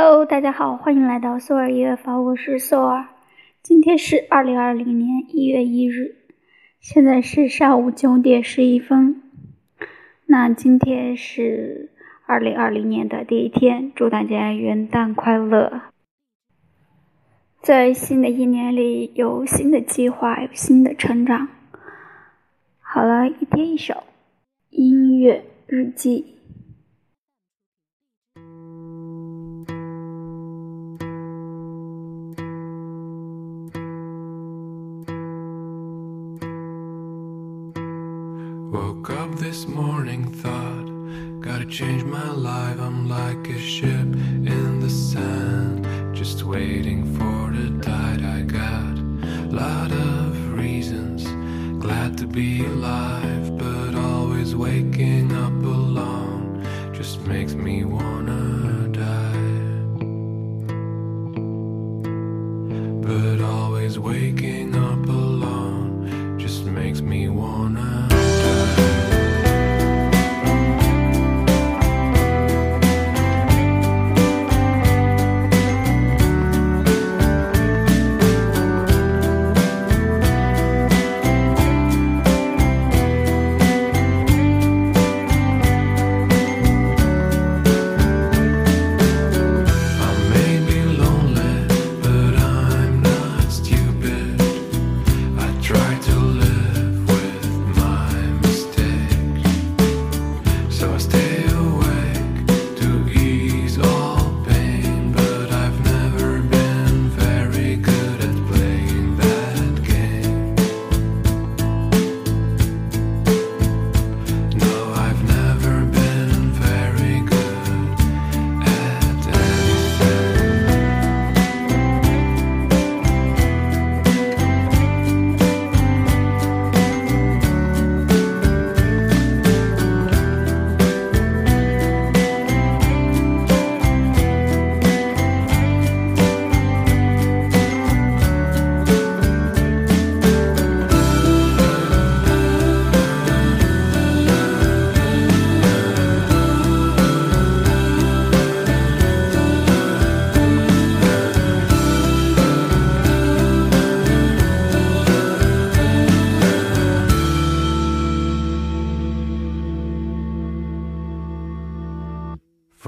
Hello，大家好，欢迎来到索尔音乐房，我是索尔。今天是二零二零年一月一日，现在是上午九点十一分。那今天是二零二零年的第一天，祝大家元旦快乐！在新的一年里，有新的计划，有新的成长。好了，一天一首音乐日记。Woke up this morning, thought, gotta change my life. I'm like a ship in the sand, just waiting for the tide. I got a lot of reasons, glad to be alive, but always waking up alone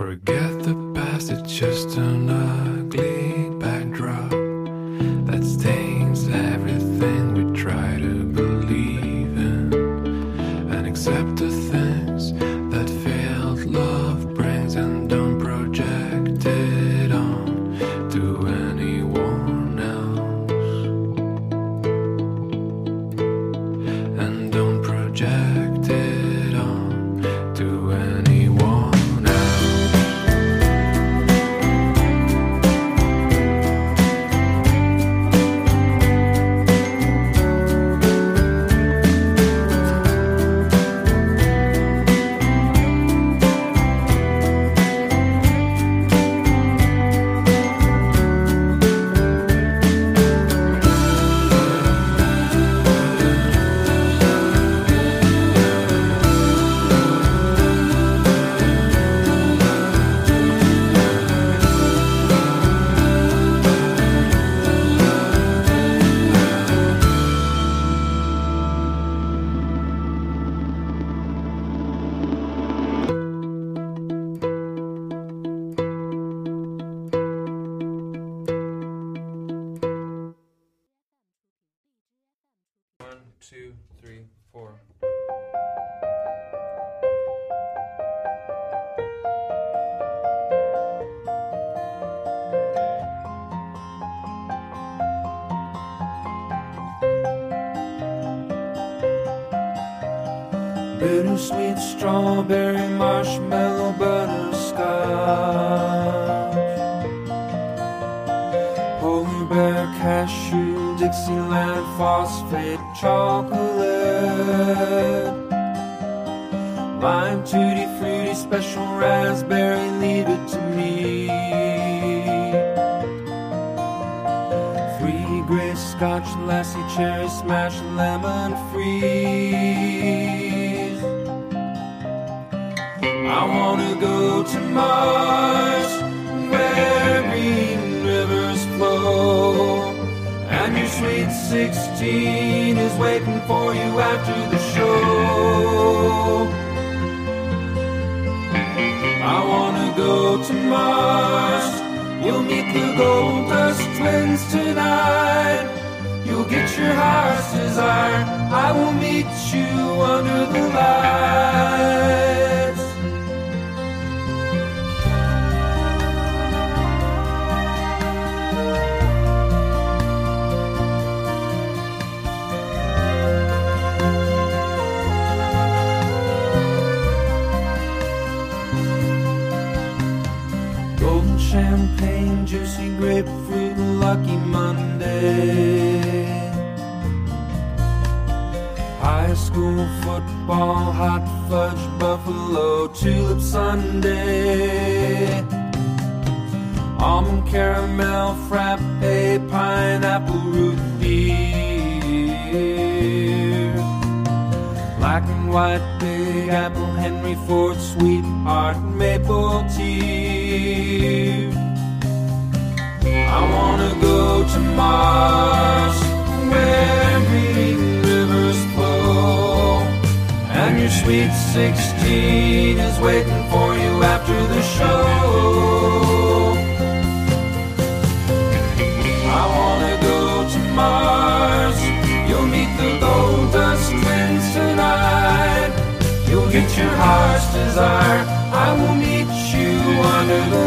Forget the past, it's just an ugly backdrop that stains everything we try to believe in. And accept the things One, two, three, four. Bittersweet strawberry marshmallow butterscotch Dixieland phosphate chocolate. Lime tutti frutti special raspberry leave it to me. Free gray scotch lassie cherry smash lemon freeze. I wanna go to Mars, sweet 16 is waiting for you after the show. I wanna go to Mars. You'll meet the Gold Dust Twins tonight. You'll get your heart's desire. I will meet you under the lights. Monday. High school football, hot fudge, buffalo, tulip sundae. Almond caramel, frappe, pineapple root beer. Black and white, big apple, Henry Ford, sweetheart, maple tea. I wanna go sweet 16 is waiting for you after the show. I wanna go to Mars. You'll meet the Gold Dust Twins tonight. You'll get your heart's desire. I will meet you under the